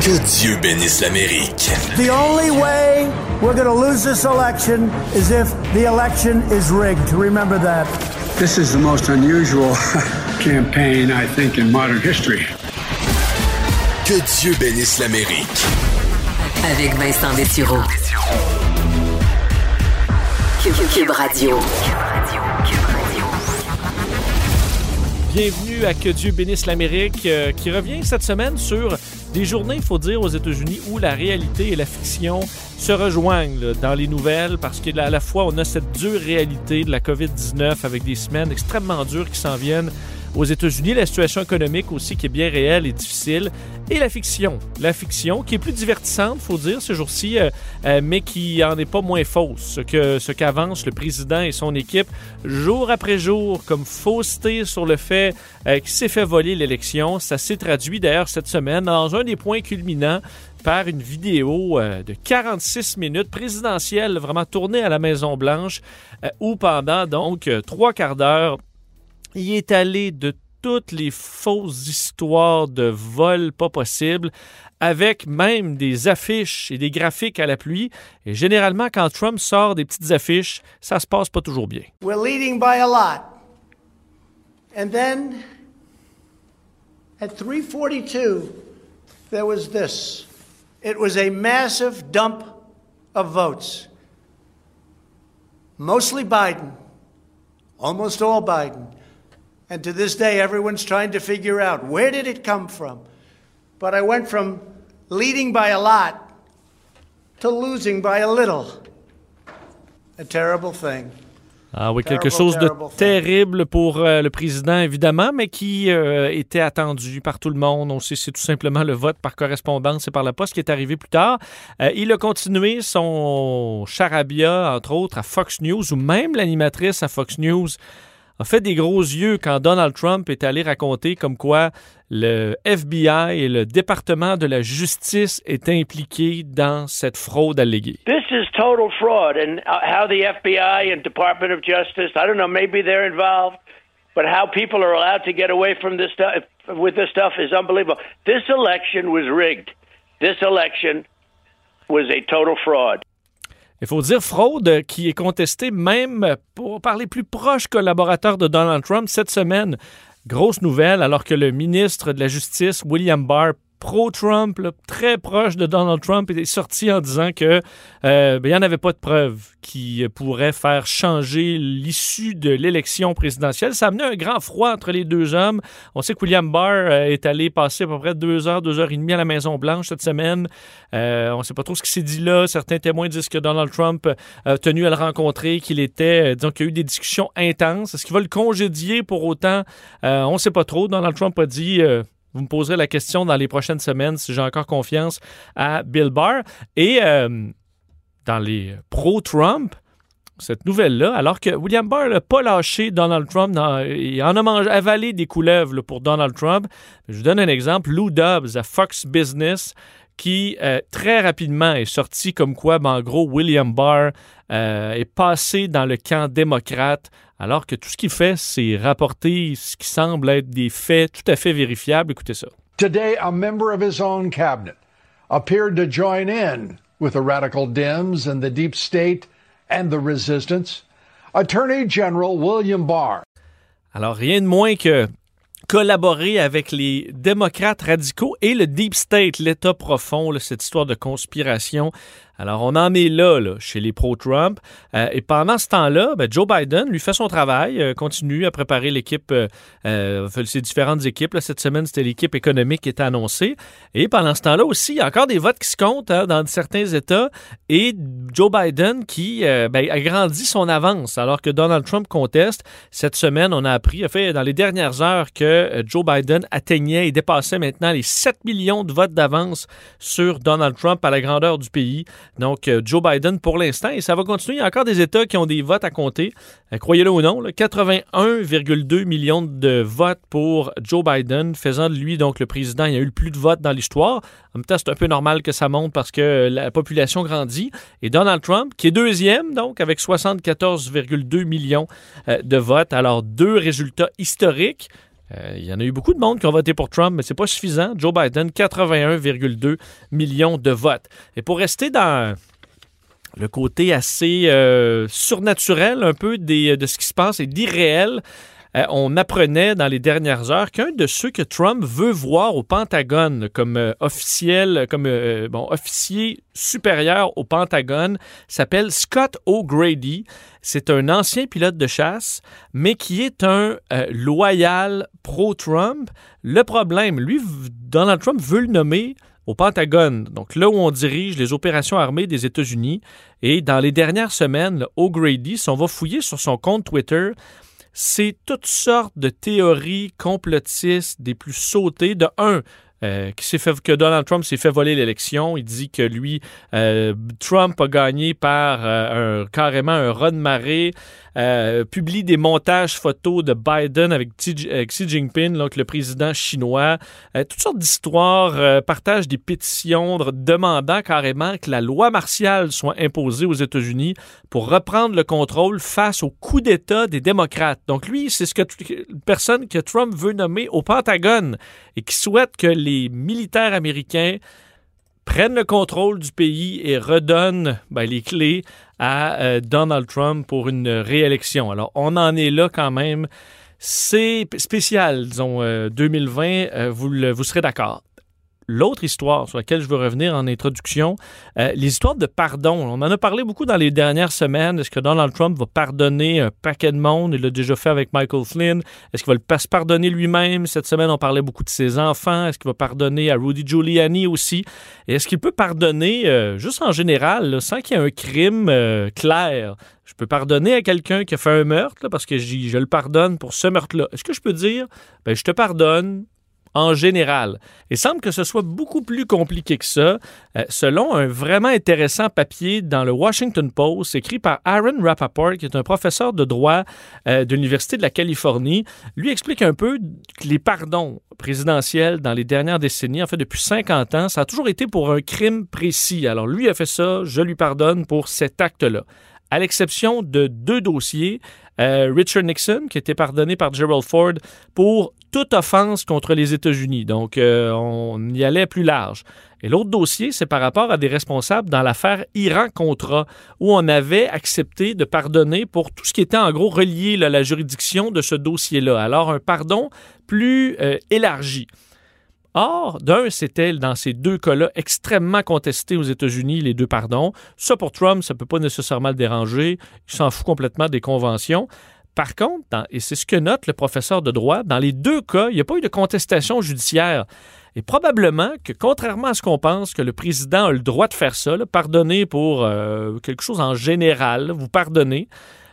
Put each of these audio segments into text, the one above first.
Que Dieu bénisse l'Amérique. The only way we're going to lose this election is if the election is rigged. Remember that. This is the most unusual campaign, I think, in modern history. Que Dieu bénisse l'Amérique. Avec Vincent Dessureau. Cube, Cube Radio. Bienvenue à Que Dieu bénisse l'Amérique, euh, qui revient cette semaine sur des journées, il faut dire, aux États-Unis où la réalité et la fiction se rejoignent dans les nouvelles parce qu'à la fois on a cette dure réalité de la COVID-19 avec des semaines extrêmement dures qui s'en viennent aux États-Unis, la situation économique aussi qui est bien réelle et difficile, et la fiction. La fiction qui est plus divertissante, faut dire, ce jour-ci, euh, euh, mais qui en est pas moins fausse que ce qu'avance le président et son équipe jour après jour comme fausseté sur le fait euh, qu'il s'est fait voler l'élection. Ça s'est traduit d'ailleurs cette semaine dans un des points culminants par une vidéo de 46 minutes présidentielle, vraiment tournée à la Maison-Blanche, euh, où pendant donc trois quarts d'heure, il est allé de toutes les fausses histoires de vol pas possible, avec même des affiches et des graphiques à la pluie. Et généralement, quand Trump sort des petites affiches, ça se passe pas toujours bien. We're leading by a lot. And then at 342, there was this. It was a massive dump of votes. Mostly Biden. Almost all Biden. And to this day, everyone's trying to figure out where did it come from? But I went from leading by a lot to losing by a little. A terrible thing. Ah oui, quelque chose de terrible pour euh, le président, évidemment, mais qui euh, était attendu par tout le monde. On sait c'est tout simplement le vote par correspondance et par la poste qui est arrivé plus tard. Euh, il a continué son charabia, entre autres, à Fox News, ou même l'animatrice à Fox News a fait des gros yeux quand Donald Trump est allé raconter comme quoi le FBI et le département de la justice étaient impliqués dans cette fraude alléguée. This is total fraud, and how the FBI and Department of Justice, I don't know, maybe they're involved, but how people are allowed to get away from this stuff with this stuff is unbelievable. This election was rigged. This election was a total fraud. Il faut dire fraude qui est contestée même par les plus proches collaborateurs de Donald Trump cette semaine. Grosse nouvelle, alors que le ministre de la Justice, William Barr, pro-Trump, très proche de Donald Trump, est sorti en disant que euh, ben, il n'y en avait pas de preuves qui euh, pourraient faire changer l'issue de l'élection présidentielle. Ça a amené un grand froid entre les deux hommes. On sait que William Barr euh, est allé passer à peu près deux heures, deux heures et demie à la Maison-Blanche cette semaine. On ne sait pas trop ce qui s'est dit là. Certains témoins disent que Donald Trump a tenu à le rencontrer, qu'il était, disons qu'il y a eu des discussions intenses. Est-ce qu'il va le congédier pour autant? On ne sait pas trop. Donald Trump a dit... vous me poserez la question dans les prochaines semaines si j'ai encore confiance à Bill Barr. Et euh, dans les pro-Trump, cette nouvelle-là, alors que William Barr n'a pas lâché Donald Trump, il en a mangé, avalé des couleuvres pour Donald Trump. Je vous donne un exemple. Lou Dobbs à Fox Business, qui euh, très rapidement est sorti comme quoi, ben, en gros, William Barr euh, est passé dans le camp démocrate, alors que tout ce qu'il fait, c'est rapporter ce qui semble être des faits tout à fait vérifiables. Écoutez ça. Today, a member of his own cabinet appeared to join in with the radical Dems and the deep state and the resistance. Attorney General William Barr Alors, rien de moins que collaborer avec les démocrates radicaux et le Deep State, l'État profond, cette histoire de conspiration Alors, on en est là, là chez les pro-Trump. Euh, et pendant ce temps-là, ben, Joe Biden, lui, fait son travail, euh, continue à préparer l'équipe, euh, ses différentes équipes. Cette semaine, c'était l'équipe économique qui était annoncée. Et pendant ce temps-là aussi, il y a encore des votes qui se comptent hein, dans certains États. Et Joe Biden qui ben, agrandit son avance alors que Donald Trump conteste. Cette semaine, on a appris, en fait, dans les dernières heures, que Joe Biden atteignait et dépassait maintenant les 7 millions de votes d'avance sur Donald Trump à la grandeur du pays. Donc, euh, Joe Biden pour l'instant, et ça va continuer. Il y a encore des États qui ont des votes à compter. Euh, croyez-le ou non, 81,2 millions de votes pour Joe Biden, faisant de lui donc le président. Il y a eu le plus de votes dans l'histoire. En même temps, c'est un peu normal que ça monte parce que la population grandit. Et Donald Trump, qui est deuxième, donc avec 74,2 millions euh, de votes. Alors, deux résultats historiques. Il y en a eu beaucoup de monde qui ont voté pour Trump, mais c'est pas suffisant. Joe Biden, 81,2 millions de votes. Et pour rester dans le côté assez euh, surnaturel un peu de ce qui se passe et d'irréel. Euh, on apprenait dans les dernières heures qu'un de ceux que Trump veut voir au Pentagone comme euh, officiel, comme bon, officier supérieur au Pentagone s'appelle Scott O'Grady. C'est un ancien pilote de chasse, mais qui est un loyal pro-Trump. Le problème, lui, Donald Trump veut le nommer au Pentagone, donc là où on dirige les opérations armées des États-Unis. Et dans les dernières semaines, O'Grady, si on va fouiller sur son compte Twitter, c'est toutes sortes de théories complotistes des plus sautées. De un, euh, qui fait, que Donald Trump s'est fait voler l'élection. Il dit que lui, euh, Trump a gagné par euh, un, carrément un raz de marée. Publie des montages photos de Biden avec, Xi Jinping, donc le président chinois. Toutes sortes d'histoires, partage des pétitions demandant carrément que la loi martiale soit imposée aux États-Unis pour reprendre le contrôle face au coup d'État des démocrates. Donc lui, c'est ce que personne que Trump veut nommer au Pentagone et qui souhaite que les militaires américains prennent le contrôle du pays et redonnent ben, les clés à euh, Donald Trump pour une réélection. Alors, on en est là quand même. C'est spécial, disons, 2020, euh, euh, vous, vous serez d'accord. L'autre histoire sur laquelle je veux revenir en introduction, euh, les histoires de pardon. On en a parlé beaucoup dans les dernières semaines. Est-ce que Donald Trump va pardonner un paquet de monde? Il l'a déjà fait avec Michael Flynn. Est-ce qu'il va le se pardonner lui-même? Cette semaine, on parlait beaucoup de ses enfants. Est-ce qu'il va pardonner à Rudy Giuliani aussi? Est-ce qu'il peut pardonner, euh, juste en général, sans qu'il y ait un crime euh, clair? Je peux pardonner à quelqu'un qui a fait un meurtre parce que je le pardonne pour ce meurtre-là. Est-ce que je peux dire, ben, je te pardonne, en général. Il semble que ce soit beaucoup plus compliqué que ça, euh, selon un vraiment intéressant papier dans le Washington Post, écrit par Aaron Rappaport, qui est un professeur de droit euh, de l'Université de la Californie. Lui explique un peu que les pardons présidentiels dans les dernières décennies, en fait depuis 50 ans, ça a toujours été pour un crime précis. Alors lui a fait ça, je lui pardonne pour cet acte-là à l'exception de deux dossiers, euh, Richard Nixon, qui a été pardonné par Gerald Ford pour toute offense contre les États-Unis. Donc, euh, on y allait plus large. Et l'autre dossier, c'est par rapport à des responsables dans l'affaire Iran-Contra, où on avait accepté de pardonner pour tout ce qui était en gros relié à la juridiction de ce dossier-là. Alors, un pardon plus euh, élargi. Or, d'un, c'était dans ces deux cas-là extrêmement contesté aux États-Unis, les deux pardons. Ça, pour Trump, ça ne peut pas nécessairement le déranger. Il s'en fout complètement des conventions. Par contre, et c'est ce que note le professeur de droit, dans les deux cas, il n'y a pas eu de contestation judiciaire. Et probablement que, contrairement à ce qu'on pense, que le président a le droit de faire ça, pardonner pour euh, quelque chose en général, vous pardonnez,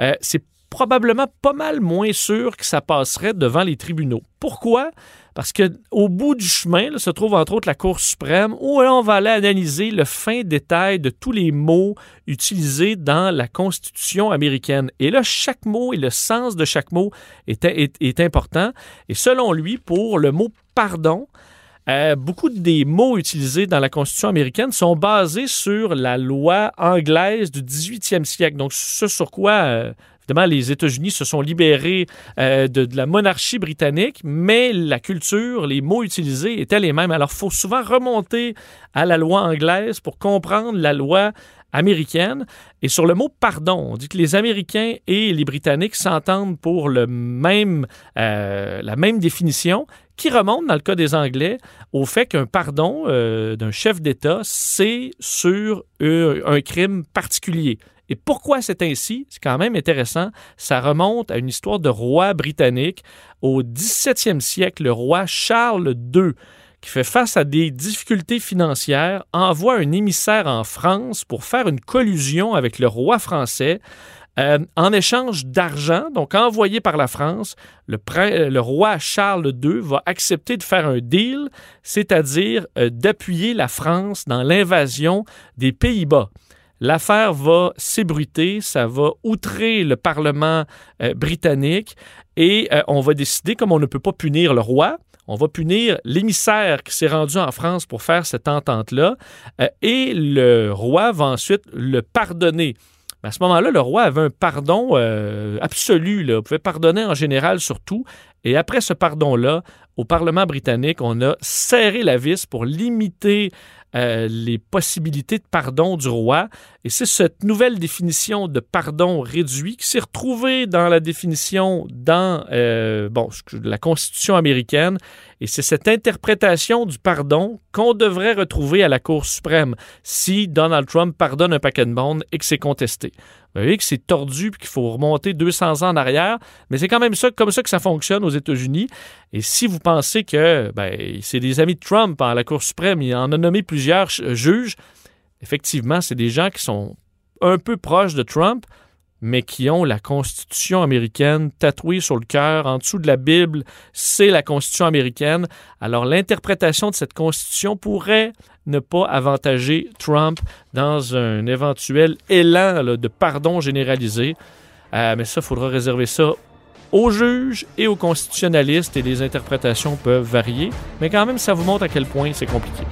euh, c'est probablement pas mal moins sûr que ça passerait devant les tribunaux. Pourquoi? Parce qu'au bout du chemin se trouve entre autres la Cour suprême où on va aller analyser le fin détail de tous les mots utilisés dans la Constitution américaine. Et là, chaque mot et le sens de chaque mot est, est, important. Et selon lui, pour le mot pardon, euh, beaucoup des mots utilisés dans la Constitution américaine sont basés sur la loi anglaise du 18e siècle. Donc, ce sur quoi euh, Évidemment, les États-Unis se sont libérés euh, de, la monarchie britannique, mais la culture, les mots utilisés étaient les mêmes. Alors, il faut souvent remonter à la loi anglaise pour comprendre la loi américaine. Et sur le mot pardon, on dit que les Américains et les Britanniques s'entendent pour le même, euh, la même définition qui remonte, dans le cas des Anglais, au fait qu'un pardon euh, d'un chef d'État, c'est sur un crime particulier. Et pourquoi c'est ainsi? C'est quand même intéressant. Ça remonte à une histoire de roi britannique. Au 17e siècle, le roi Charles II, qui fait face à des difficultés financières, envoie un émissaire en France pour faire une collusion avec le roi français. Euh, en échange d'argent, donc envoyé par la France, le, le, roi Charles II va accepter de faire un deal, c'est-à-dire euh, d'appuyer la France dans l'invasion des Pays-Bas. L'affaire va s'ébruiter, ça va outrer le Parlement euh, britannique et euh, on va décider, comme on ne peut pas punir le roi, on va punir l'émissaire qui s'est rendu en France pour faire cette entente-là euh, et le roi va ensuite le pardonner. à ce moment-là, le roi avait un pardon absolu. Il pouvait pardonner en général sur tout. Et après ce pardon-là, au Parlement britannique, on a serré la vis pour limiter euh, les possibilités de pardon du roi. Et c'est cette nouvelle définition de pardon réduit qui s'est retrouvée dans la définition dans euh, bon, la Constitution américaine. Et c'est cette interprétation du pardon qu'on devrait retrouver à la Cour suprême si Donald Trump pardonne un paquet de monde et que c'est contesté. Vous voyez que c'est tordu et qu'il faut remonter 200 ans en arrière, mais c'est quand même ça, comme ça que ça fonctionne aux États-Unis. Et si vous pensez que ben, c'est des amis de Trump à la Cour suprême, il en a nommé plusieurs juges, effectivement, c'est des gens qui sont un peu proches de Trump, mais qui ont la Constitution américaine tatouée sur le cœur, en dessous de la Bible, c'est la Constitution américaine. Alors l'interprétation de cette Constitution pourrait ne pas avantager Trump dans un éventuel élan de pardon généralisé. Euh, mais ça, il faudra réserver ça aux juges et aux constitutionnalistes et les interprétations peuvent varier. Mais quand même, ça vous montre à quel point c'est compliqué.